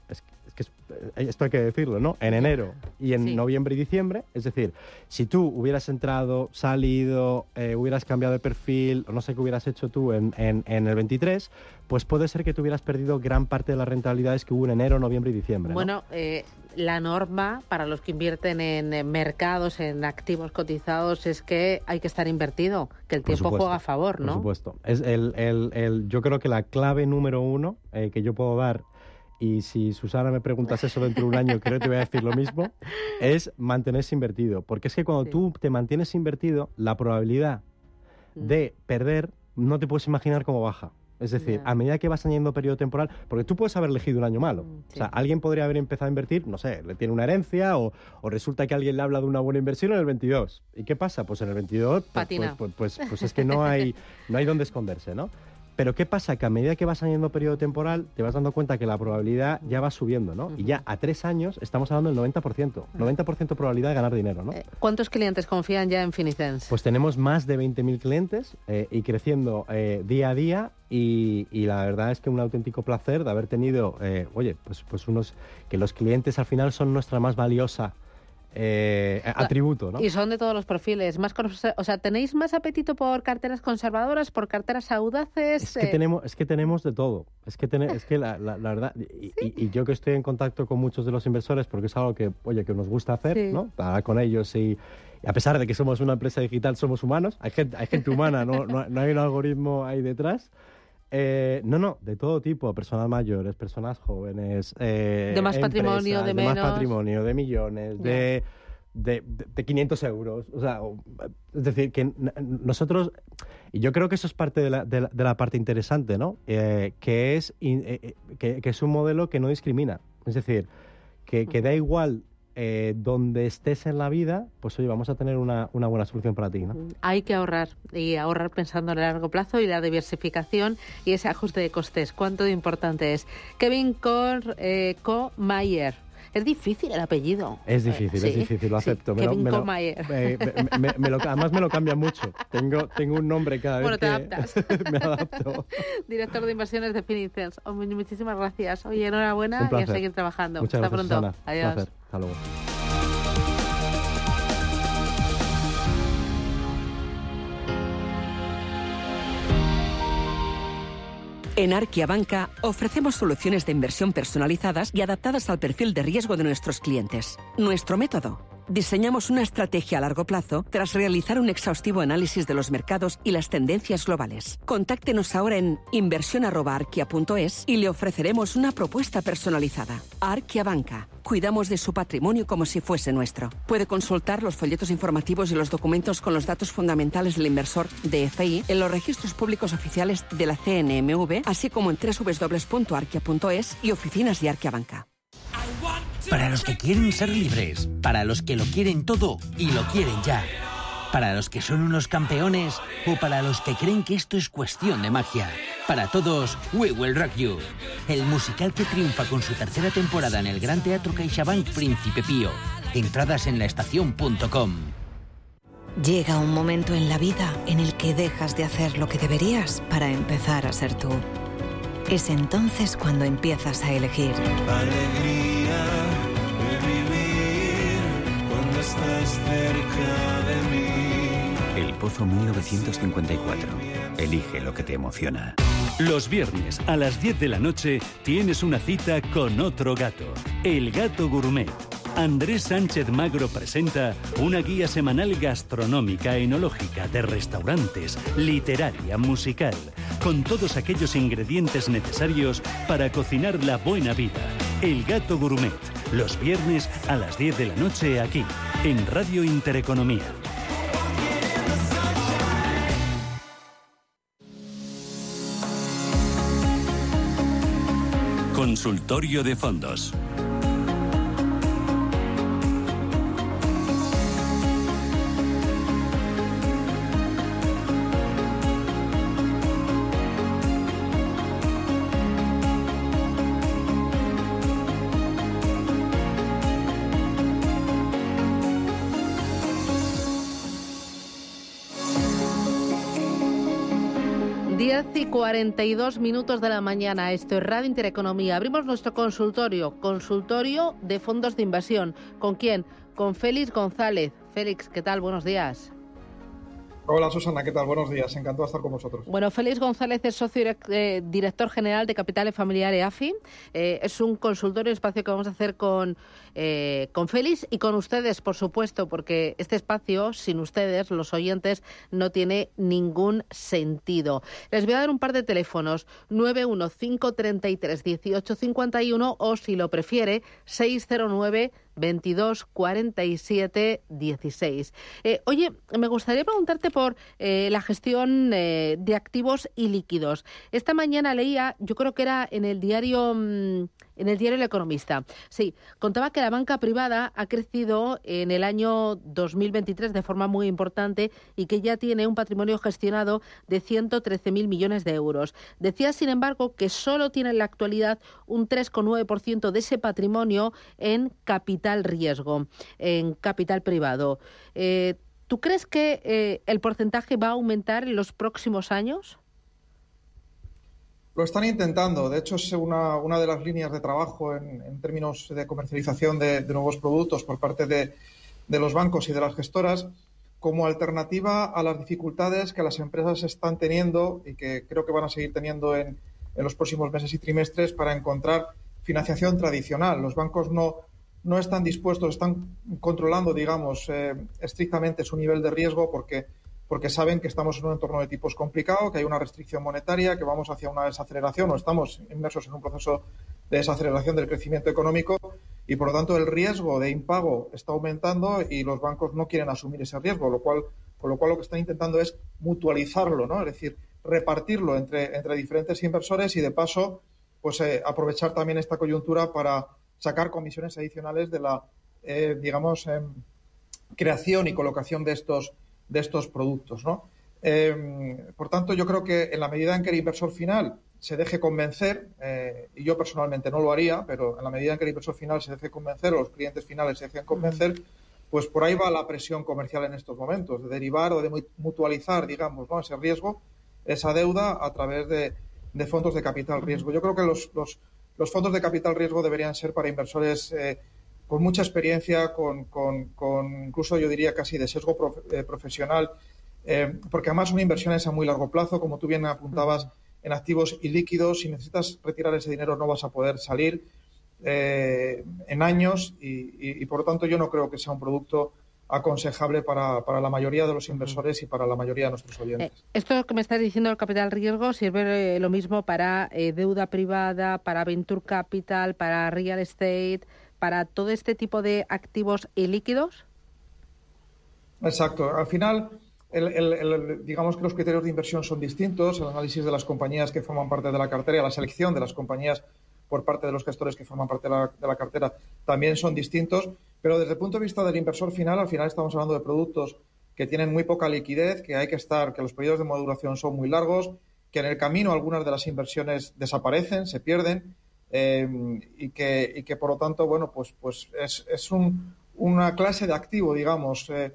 que eh, esto hay que decirlo, ¿no? En enero y en noviembre y diciembre. Es decir, si tú hubieras entrado, salido, eh, hubieras cambiado de perfil, o no sé qué hubieras hecho tú en, en, el 23, pues puede ser que tú hubieras perdido gran parte de las rentabilidades que hubo en enero, noviembre y diciembre. Bueno, eh, la norma para los que invierten en mercados, en activos cotizados, es que hay que estar invertido, que el tiempo juega a favor, ¿no? Por supuesto. Es el, el, el, yo creo que la clave número uno que yo puedo dar y si Susana me preguntas eso dentro de un año, creo que te voy a decir lo mismo, es mantenerse invertido. Porque es que cuando tú te mantienes invertido, la probabilidad mm. de perder no te puedes imaginar cómo baja. Es decir, a medida que vas añadiendo periodo temporal, porque tú puedes haber elegido un año malo. Mm, o sea, alguien podría haber empezado a invertir, no sé, le tiene una herencia o, resulta que alguien le habla de una buena inversión en el 22. ¿Y qué pasa? Pues en el 22, pues, pues, pues, pues, es que no hay, no hay dónde esconderse, ¿no? Pero ¿qué pasa? Que a medida que vas añadiendo periodo temporal, te vas dando cuenta que la probabilidad ya va subiendo, ¿no? Y ya a tres años estamos hablando del 90%. 90% probabilidad de ganar dinero, ¿no? Eh, ¿Cuántos clientes confían ya en Finicens? Pues tenemos más de 20.000 clientes eh, y creciendo eh, día a día y, la verdad es que un auténtico placer de haber tenido, oye, pues, pues unos que los clientes al final son nuestra más valiosa eh, atributo, ¿no? Y son de todos los perfiles. Más, o sea, ¿tenéis más apetito por carteras conservadoras, por carteras audaces? Es que, eh, tenemos, es que tenemos de todo. Es que, es que la, verdad, y, yo que estoy en contacto con muchos de los inversores, porque es algo que, oye, que nos gusta hacer, ¿no? Estar con ellos y, a pesar de que somos una empresa digital, somos humanos. Hay gente, hay gente humana, ¿no? no, no hay un algoritmo ahí detrás. Eh, no, no, de todo tipo, personas mayores, personas jóvenes. Eh, de más patrimonio, de, menos. De más patrimonio, de millones, de, de, 500 euros. O sea, es decir, que nosotros, y yo creo que eso es parte de la, de la, parte interesante, ¿no? Eh, que, es, que, que, es un modelo que no discrimina. Es decir, que, que da igual eh, donde estés en la vida, pues oye, vamos a tener una, buena solución para ti. ¿no? Hay que ahorrar y ahorrar pensando en el largo plazo y la diversificación y ese ajuste de costes. ¿Cuánto de importante es? Kevin Cor, eh, Mayer. Es difícil el apellido. Es difícil, es difícil, lo acepto. me, Kevin lo, me, lo, además me lo cambia mucho. Tengo, tengo un nombre cada vez bueno, te que adaptas. me adapto. Director de inversiones de Finicens. muchísimas gracias. Oye, enhorabuena y a seguir trabajando. Muchas Hasta gracias, pronto. Adiós. Hasta luego. En Arquia Banca ofrecemos soluciones de inversión personalizadas y adaptadas al perfil de riesgo de nuestros clientes. Nuestro método. Diseñamos una estrategia a largo plazo tras realizar un exhaustivo análisis de los mercados y las tendencias globales. Contáctenos ahora en inversión.arquia.es y le ofreceremos una propuesta personalizada. Arquia Banca. Cuidamos de su patrimonio como si fuese nuestro. Puede consultar los folletos informativos y los documentos con los datos fundamentales del inversor DFI en los registros públicos oficiales de la CNMV, así como en www.arquia.es y oficinas de Arquia Banca. Para los que quieren ser libres, para los que lo quieren todo y lo quieren ya. Para los que son unos campeones o para los que creen que esto es cuestión de magia. Para todos, We Will Rock You. El musical que triunfa con su tercera temporada en el Gran Teatro CaixaBank Príncipe Pío. Entradas en laestacion.com. Llega un momento en la vida en el que dejas de hacer lo que deberías para empezar a ser tú. Es entonces cuando empiezas a elegir. Alegría estás cerca de mí. El Pozo 1954. Elige lo que te emociona. Los viernes a las 10 de la noche tienes una cita con otro gato, el gato gourmet Andrés Sánchez Magro presenta una guía semanal gastronómica, enológica, de restaurantes, literaria, musical, con todos aquellos ingredientes necesarios para cocinar la buena vida. El Gato Gourmet, los viernes a las 10 de la noche aquí, en Radio Intereconomía. Consultorio de Fondos. 10 y 42 minutos de la mañana. Esto es Radio Intereconomía. Abrimos nuestro consultorio, consultorio de fondos de inversión. ¿Con quién? Con Félix González. Félix, ¿qué tal? Buenos días. Hola Susana, ¿qué tal? Buenos días, encantado de estar con vosotros. Bueno, Félix González es socio eh, director general de Capitales Familiares AFI. Eh, es un consultorio, espacio que vamos a hacer con, eh, con Félix y con ustedes, por supuesto, porque este espacio, sin ustedes, los oyentes, no tiene ningún sentido. Les voy a dar un par de teléfonos, 915331851 o, si lo prefiere, 609 22 47 16. oye, me gustaría preguntarte por eh, la gestión eh, de activos y líquidos. Esta mañana leía, yo creo que era en el diario mm, en el diario El Economista. Sí, contaba que la banca privada ha crecido en el año 2023 de forma muy importante y que ya tiene un patrimonio gestionado de 113.000 millones de euros. Decía, sin embargo, que solo tiene en la actualidad un 3,9% de ese patrimonio en capital riesgo, en capital privado. Eh, ¿Tú crees que eh, el porcentaje va a aumentar en los próximos años? Lo están intentando. De hecho, es una, una de las líneas de trabajo en, términos de comercialización de, nuevos productos por parte de, los bancos y de las gestoras como alternativa a las dificultades que las empresas están teniendo y que creo que van a seguir teniendo en, los próximos meses y trimestres para encontrar financiación tradicional. Los bancos no, no están dispuestos, están controlando, digamos, eh, estrictamente su nivel de riesgo porque porque saben que estamos en un entorno de tipos complicado, que hay una restricción monetaria, que vamos hacia una desaceleración o estamos inmersos en un proceso de desaceleración del crecimiento económico y, por lo tanto, el riesgo de impago está aumentando y los bancos no quieren asumir ese riesgo, lo con lo cual lo que están intentando es mutualizarlo. Es decir, repartirlo entre, entre diferentes inversores y, de paso, pues eh, aprovechar también esta coyuntura para sacar comisiones adicionales de la, eh, digamos, em, creación y colocación de estos de estos productos. ¿no? Em, por tanto, yo creo que en la medida en que el inversor final se deje convencer, eh, y yo personalmente no lo haría, pero en la medida en que el inversor final se deje convencer o los clientes finales se dejen convencer, pues por ahí va la presión comercial en estos momentos, de derivar o de mutualizar, digamos, ¿no? ese riesgo, esa deuda a través de, fondos de capital riesgo. Yo creo que los, los, fondos de capital riesgo deberían ser para inversores eh, con mucha experiencia, con, con, incluso yo diría casi de sesgo eh, profesional, eh, porque además una inversión es a muy largo plazo, como tú bien apuntabas, en activos ilíquidos, si necesitas retirar ese dinero no vas a poder salir eh, en años y, por lo tanto yo no creo que sea un producto aconsejable para, para, la mayoría de los inversores y para la mayoría de nuestros oyentes. esto que me estás diciendo el capital riesgo sirve lo mismo para deuda privada, para venture capital, para real estate, para todo este tipo de activos y líquidos? Exacto. Al final, digamos que los criterios de inversión son distintos, el análisis de las compañías que forman parte de la cartera, la selección de las compañías por parte de los gestores que forman parte de la, de la, cartera también son distintos, pero desde el punto de vista del inversor final, al final estamos hablando de productos que tienen muy poca liquidez, que hay que estar, que los periodos de maduración son muy largos, que en el camino algunas de las inversiones desaparecen, se pierden eh, y, que, y que por lo tanto, bueno, pues, pues es, es un, una clase de activo, digamos, eh,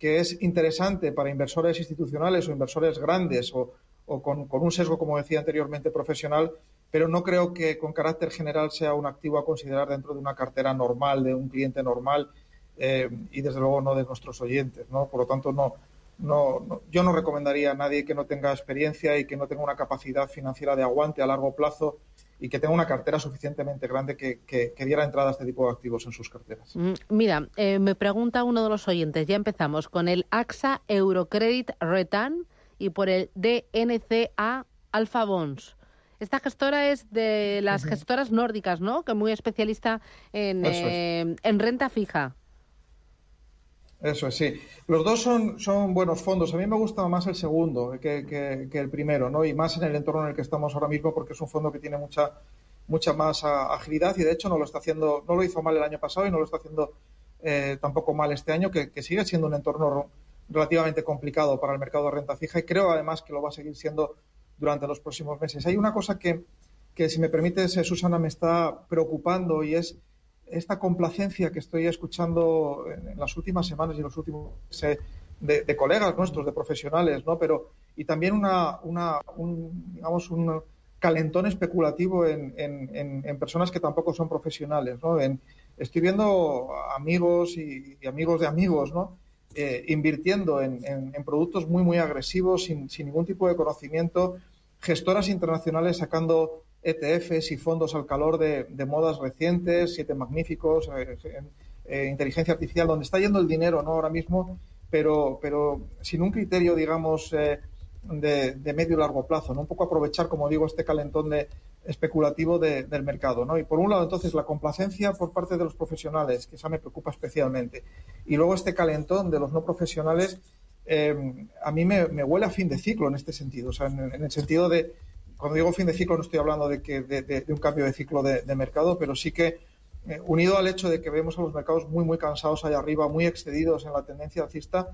que es interesante para inversores institucionales o inversores grandes o, o con, con, un sesgo, como decía anteriormente, profesional, pero no creo que con carácter general sea un activo a considerar dentro de una cartera normal, de un cliente normal eh, y desde luego no de nuestros oyentes, ¿no? Por lo tanto, no, no, yo no recomendaría a nadie que no tenga experiencia y que no tenga una capacidad financiera de aguante a largo plazo y que tenga una cartera suficientemente grande que, diera entrada a este tipo de activos en sus carteras. Mm, mira, eh, me pregunta uno de los oyentes, ya empezamos con el AXA Eurocredit Return y por el DNCA Alpha Bonds. Esta gestora es de las gestoras nórdicas, ¿no? Que es muy especialista en, eh, en renta fija. Eso es, sí. Los dos son, son buenos fondos. A mí me gusta más el segundo que, el primero, ¿no? Y más en el entorno en el que estamos ahora mismo, porque es un fondo que tiene mucha, mucha más agilidad y de hecho no lo está haciendo, no lo hizo mal el año pasado y no lo está haciendo eh, tampoco mal este año, que, sigue siendo un entorno relativamente complicado para el mercado de renta fija y creo además que lo va a seguir siendo durante los próximos meses. Hay una cosa que, que si me permites, eh, Susana, me está preocupando y es esta complacencia que estoy escuchando en, las últimas semanas y en los últimos meses de, colegas nuestros, de profesionales, ¿no? Pero y también una, una un, digamos un calentón especulativo en, en, personas que tampoco son profesionales. ¿no? estoy viendo amigos y, amigos de amigos ¿no? Eh, invirtiendo en, productos muy, muy agresivos, sin, sin, ningún tipo de conocimiento, gestoras internacionales sacando ETFs y fondos al calor de, modas recientes, siete magníficos, eh, eh, inteligencia artificial, donde está yendo el dinero ¿no? ahora mismo, pero, pero sin un criterio, digamos, de, medio y largo plazo, ¿no? Un poco aprovechar, como digo, este calentón de, especulativo del mercado, ¿no? Y por un lado, entonces, la complacencia por parte de los profesionales, que esa me preocupa especialmente, y luego este calentón de los no profesionales, eh, a mí me, huele a fin de ciclo en este sentido, o sea, en, el sentido de, cuando digo fin de ciclo no estoy hablando de, que, de, un cambio de ciclo de, mercado, pero sí que eh, unido al hecho de que vemos a los mercados muy, muy cansados allá arriba, muy excedidos en la tendencia alcista,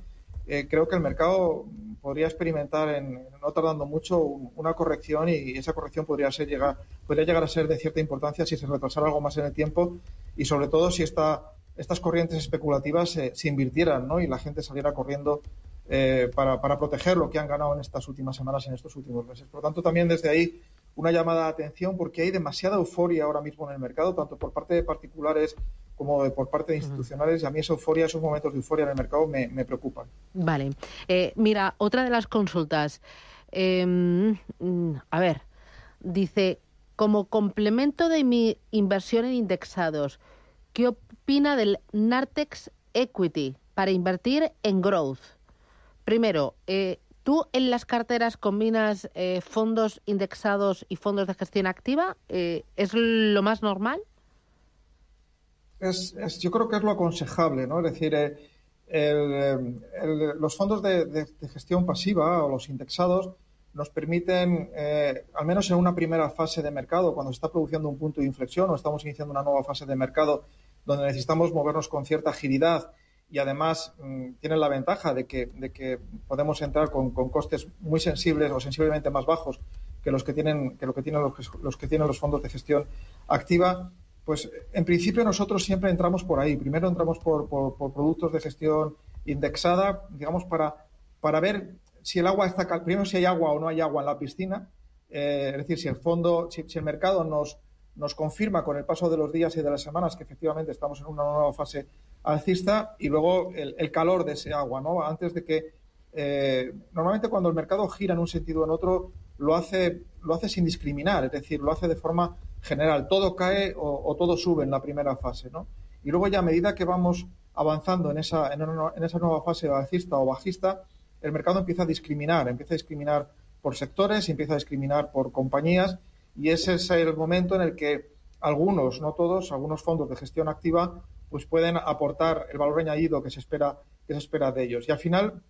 eh, creo que el mercado podría experimentar, en, no tardando mucho, una corrección y esa corrección podría, llegar, podría llegar a ser de cierta importancia si se retrasara algo más en el tiempo y sobre todo si esta, estas corrientes especulativas se, invirtieran ¿no? y la gente saliera corriendo eh, para, para, proteger lo que han ganado en estas últimas semanas en estos últimos meses. Por lo tanto, también desde ahí una llamada de atención porque hay demasiada euforia ahora mismo en el mercado, tanto por parte de particulares como por parte de institucionales. Y a mí esa euforia, esos momentos de euforia en el mercado me, preocupan. Vale. Eh, mira, otra de las consultas. Em, a ver, dice, como complemento de mi inversión en indexados, ¿qué opina del Nartex Equity para invertir en growth? Primero, eh, ¿Tú en las carteras combinas eh, fondos indexados y fondos de gestión activa? ¿Es lo más normal? es, yo creo que es lo aconsejable, ¿no? Es decir, eh, los fondos de, gestión pasiva o los indexados nos permiten, eh, al menos en una primera fase de mercado, cuando se está produciendo un punto de inflexión o estamos iniciando una nueva fase de mercado donde necesitamos movernos con cierta agilidad y además mm, tienen la ventaja de que, de que podemos entrar con, costes muy sensibles o sensiblemente más bajos que los que tienen, que lo que tienen los, los que tienen los fondos de gestión activa, pues en principio nosotros siempre entramos por ahí. Primero entramos por, productos de gestión indexada, digamos, para, para ver si el agua está, primero si hay agua o no hay agua en la piscina, eh, es decir, si el fondo, si, el mercado nos, nos confirma con el paso de los días y de las semanas que efectivamente estamos en una nueva fase alcista y luego el, calor de ese agua, ¿no? Antes de que eh, normalmente cuando el mercado gira en un sentido o en otro lo hace lo hace sin discriminar, es decir, lo hace de forma general, todo cae o, todo sube en la primera fase, ¿no? Y luego ya a medida que vamos avanzando en esa, en, esa nueva fase alcista o bajista, el mercado empieza a discriminar, empieza a discriminar por sectores, empieza a discriminar por compañías y ese es el momento en el que algunos, no todos, algunos fondos de gestión activa pues pueden aportar el valor añadido que se espera, que se espera de ellos. Y al final,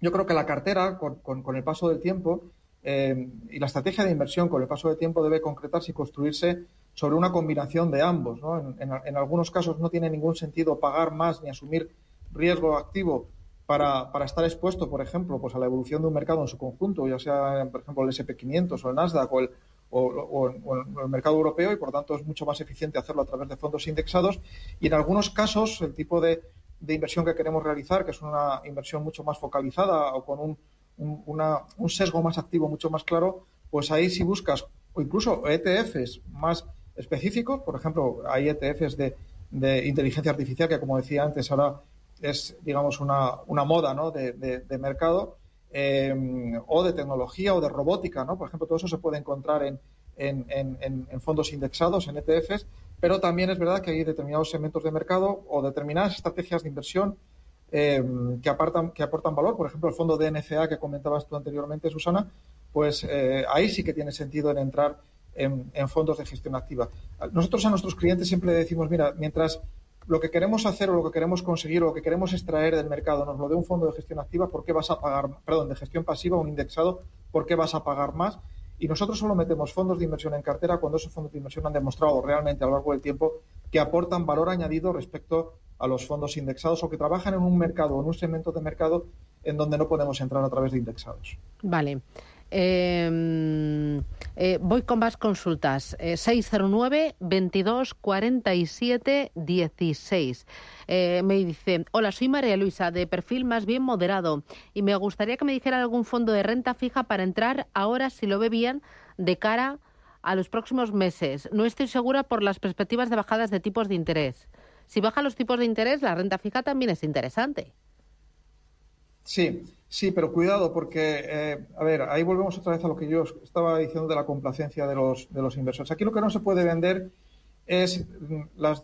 yo creo que la cartera, con, con el paso del tiempo, eh, y la estrategia de inversión con el paso de tiempo debe concretarse y construirse sobre una combinación de ambos. En, algunos casos no tiene ningún sentido pagar más ni asumir riesgo activo para, estar expuesto, por ejemplo, pues a la evolución de un mercado en su conjunto, ya sea, por ejemplo, el SP500 o el Nasdaq o el, o, el mercado europeo y, por tanto, es mucho más eficiente hacerlo a través de fondos indexados. Y en algunos casos, el tipo de, de inversión que queremos realizar, que es una inversión mucho más focalizada o con un un, sesgo más activo, mucho más claro, pues ahí si buscas, o incluso ETFs más específicos, por ejemplo, hay ETFs de, inteligencia artificial que, como decía antes, ahora es, digamos, una, una moda ¿no? de, mercado, eh, o de tecnología o de robótica, ¿no? Por ejemplo, todo eso se puede encontrar en, en, fondos indexados, en ETFs, pero también es verdad que hay determinados segmentos de mercado o determinadas estrategias de inversión Em, que, apartan, que aportan valor. Por ejemplo, el fondo de NCA que comentabas tú anteriormente, Susana, pues eh, ahí sí que tiene sentido en entrar en, fondos de gestión activa. Nosotros a nuestros clientes siempre decimos, mira, mientras lo que queremos hacer o lo que queremos conseguir o lo que queremos extraer del mercado nos lo dé un fondo de gestión activa, ¿por qué vas a pagar, perdón, de gestión pasiva, un indexado, ¿por qué vas a pagar más? Y nosotros solo metemos fondos de inversión en cartera cuando esos fondos de inversión han demostrado realmente a lo largo del tiempo que aportan valor añadido respecto a los fondos indexados o que trabajan en un mercado o en un segmento de mercado en donde no podemos entrar a través de indexados. Vale. Em, eh, voy con más consultas. 609 22 47 16. me dice, hola, soy María Luisa, de perfil más bien moderado, y me gustaría que me dijera algún fondo de renta fija para entrar ahora, si lo ve bien, de cara a los próximos meses. No estoy segura por las perspectivas de bajadas de tipos de interés. Si bajan los tipos de interés, la renta fija también es interesante. Sí, sí, pero cuidado porque, eh, a ver, ahí volvemos otra vez a lo que yo estaba diciendo de la complacencia de los, de los inversores. Aquí lo que no se puede vender es la,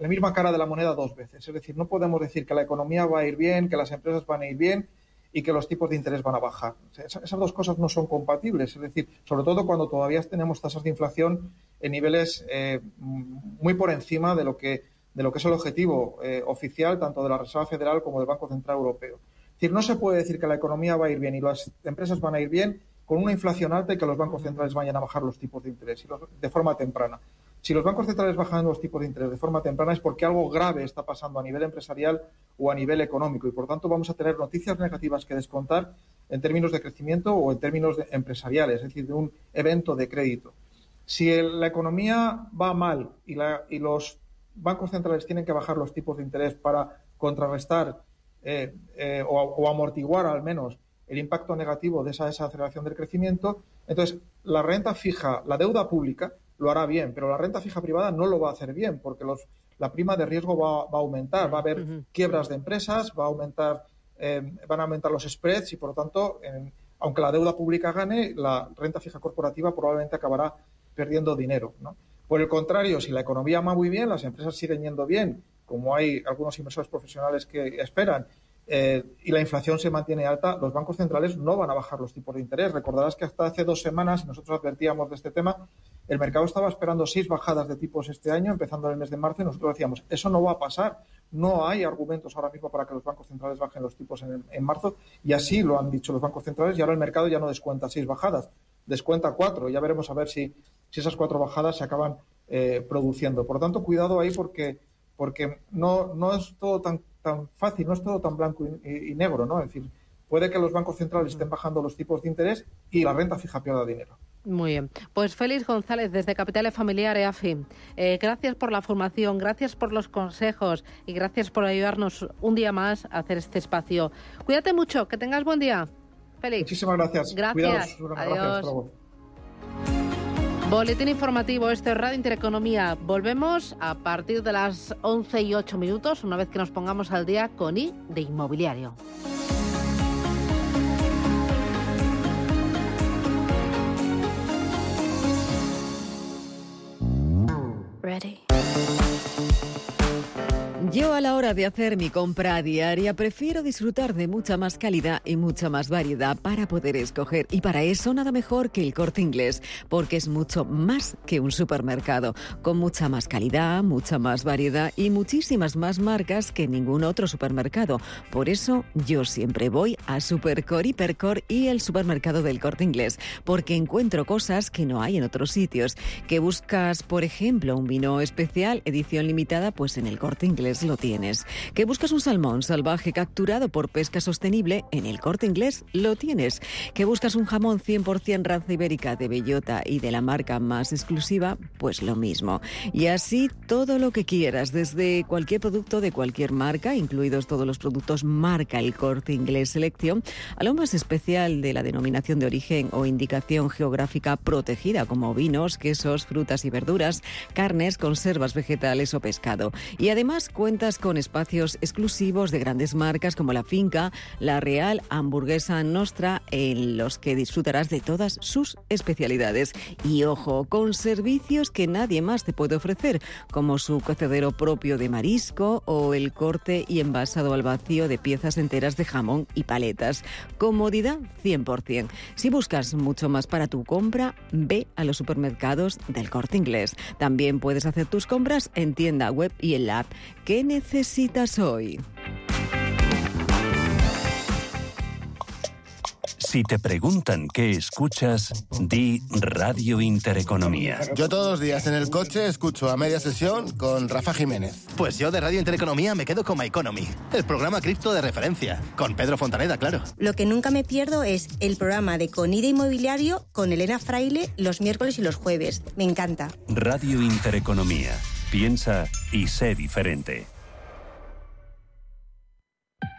misma cara de la moneda dos veces. Es decir, no podemos decir que la economía va a ir bien, que las empresas van a ir bien y que los tipos de interés van a bajar. esas, dos cosas no son compatibles. Es decir, sobre todo cuando todavía tenemos tasas de inflación en niveles eh, muy por encima de lo que, de lo que es el objetivo eh, oficial tanto de la Reserva Federal como del Banco Central Europeo. Es decir, no se puede decir que la economía va a ir bien y las empresas van a ir bien con una inflación alta y que los bancos centrales vayan a bajar los tipos de interés de forma temprana. Si los bancos centrales bajan los tipos de interés de forma temprana es porque algo grave está pasando a nivel empresarial o a nivel económico y por tanto vamos a tener noticias negativas que descontar en términos de crecimiento o en términos empresariales, es decir, de un evento de crédito. Si la economía va mal y, los bancos centrales tienen que bajar los tipos de interés para contrarrestar eh, eh, o, amortiguar al menos el impacto negativo de esa desaceleración del crecimiento, entonces la renta fija, la deuda pública lo hará bien, pero la renta fija privada no lo va a hacer bien porque los, la prima de riesgo va, a aumentar, va a haber quiebras de empresas, va a aumentar, eh, van a aumentar los spreads y por lo tanto, aunque la deuda pública gane, la renta fija corporativa probablemente acabará perdiendo dinero. Por el contrario, si la economía va muy bien, las empresas siguen yendo bien como hay algunos inversores profesionales que esperan, eh, y la inflación se mantiene alta, los bancos centrales no van a bajar los tipos de interés. Recordarás que hasta hace dos semanas, nosotros advertíamos de este tema, el mercado estaba esperando seis bajadas de tipos este año, empezando en el mes de marzo, y nosotros decíamos, eso no va a pasar. No hay argumentos ahora mismo para que los bancos centrales bajen los tipos en, marzo, y así lo han dicho los bancos centrales, y ahora el mercado ya no descuenta seis bajadas, descuenta cuatro. Ya veremos a ver si, si esas cuatro bajadas se acaban eh, produciendo. Por lo tanto, cuidado ahí porque porque no, no es todo tan, tan fácil, no es todo tan blanco y, negro, ¿no? Es decir, puede que los bancos centrales estén bajando los tipos de interés y la renta fija pierda dinero. Muy bien. Pues Félix González, desde Capitales Familiar EAFI. Eh, gracias por la formación, gracias por los consejos y gracias por ayudarnos un día más a hacer este espacio. Cuídate mucho, que tengas buen día. Félix. Muchísimas gracias. Gracias. Adiós. Boletín informativo, este es Radio Intereconomía. Volvemos a partir de las 11 y 8 minutos, una vez que nos pongamos al día con I de Inmobiliario. Ready. Yo a la hora de hacer mi compra diaria. Prefiero disfrutar de mucha más calidad y mucha más variedad para poder escoger. Y para eso nada mejor que el corte inglés porque es mucho más que un supermercado. Con mucha más calidad, mucha más variedad y muchísimas más marcas que ningún otro supermercado. Por eso yo siempre voy a Supercor, Hipercor y el supermercado del corte inglés porque encuentro cosas que no hay en otros sitios. Que buscas, por ejemplo, un vino especial, edición limitada, pues en el corte inglés lo tienes. ¿Que buscas un salmón salvaje capturado por pesca sostenible? En el corte inglés lo tienes. ¿Que buscas un jamón 100% raza ibérica de bellota y de la marca más exclusiva? Pues lo mismo. Y así todo lo que quieras, desde cualquier producto de cualquier marca, incluidos todos los productos marca el corte inglés selección, a lo más especial de la denominación de origen o indicación geográfica protegida como vinos, quesos, frutas y verduras, carnes, conservas vegetales o pescado. Y además cuentas con espacios exclusivos de grandes marcas como La Finca, La Real, Hamburguesa Nostra, en los que disfrutarás de todas sus especialidades. Y ojo, con servicios que nadie más te puede ofrecer, como su cocedero propio de marisco o el corte y envasado al vacío de piezas enteras de jamón y paletas. Comodidad 100%. Si buscas mucho más para tu compra, ve a los supermercados del corte inglés. También puedes hacer tus compras en tienda web y en la app. ¿Qué necesitas hoy? Si te preguntan qué escuchas, di Radio Intereconomía. Yo todos los días en el coche escucho a media sesión con Rafa Jiménez. Pues yo de Radio Intereconomía me quedo con My Economy, el programa cripto de referencia, con Pedro Fontaneda, claro. Lo que nunca me pierdo es el programa de Conide Inmobiliario con Elena Fraile los miércoles y los jueves. Me encanta. Radio Intereconomía. Piensa y sé diferente.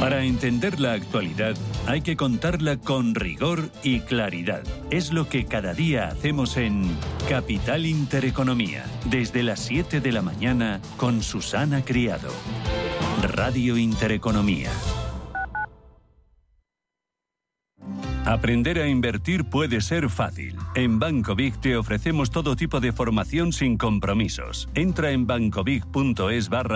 Para entender la actualidad hay que contarla con rigor y claridad. Es lo que cada día hacemos en Capital Intereconomía, desde las 7 de la mañana con Susana Criado. Radio Intereconomía. Aprender a invertir puede ser fácil. En Banco Big te ofrecemos todo tipo de formación sin compromisos. Entra en bancobig.es barra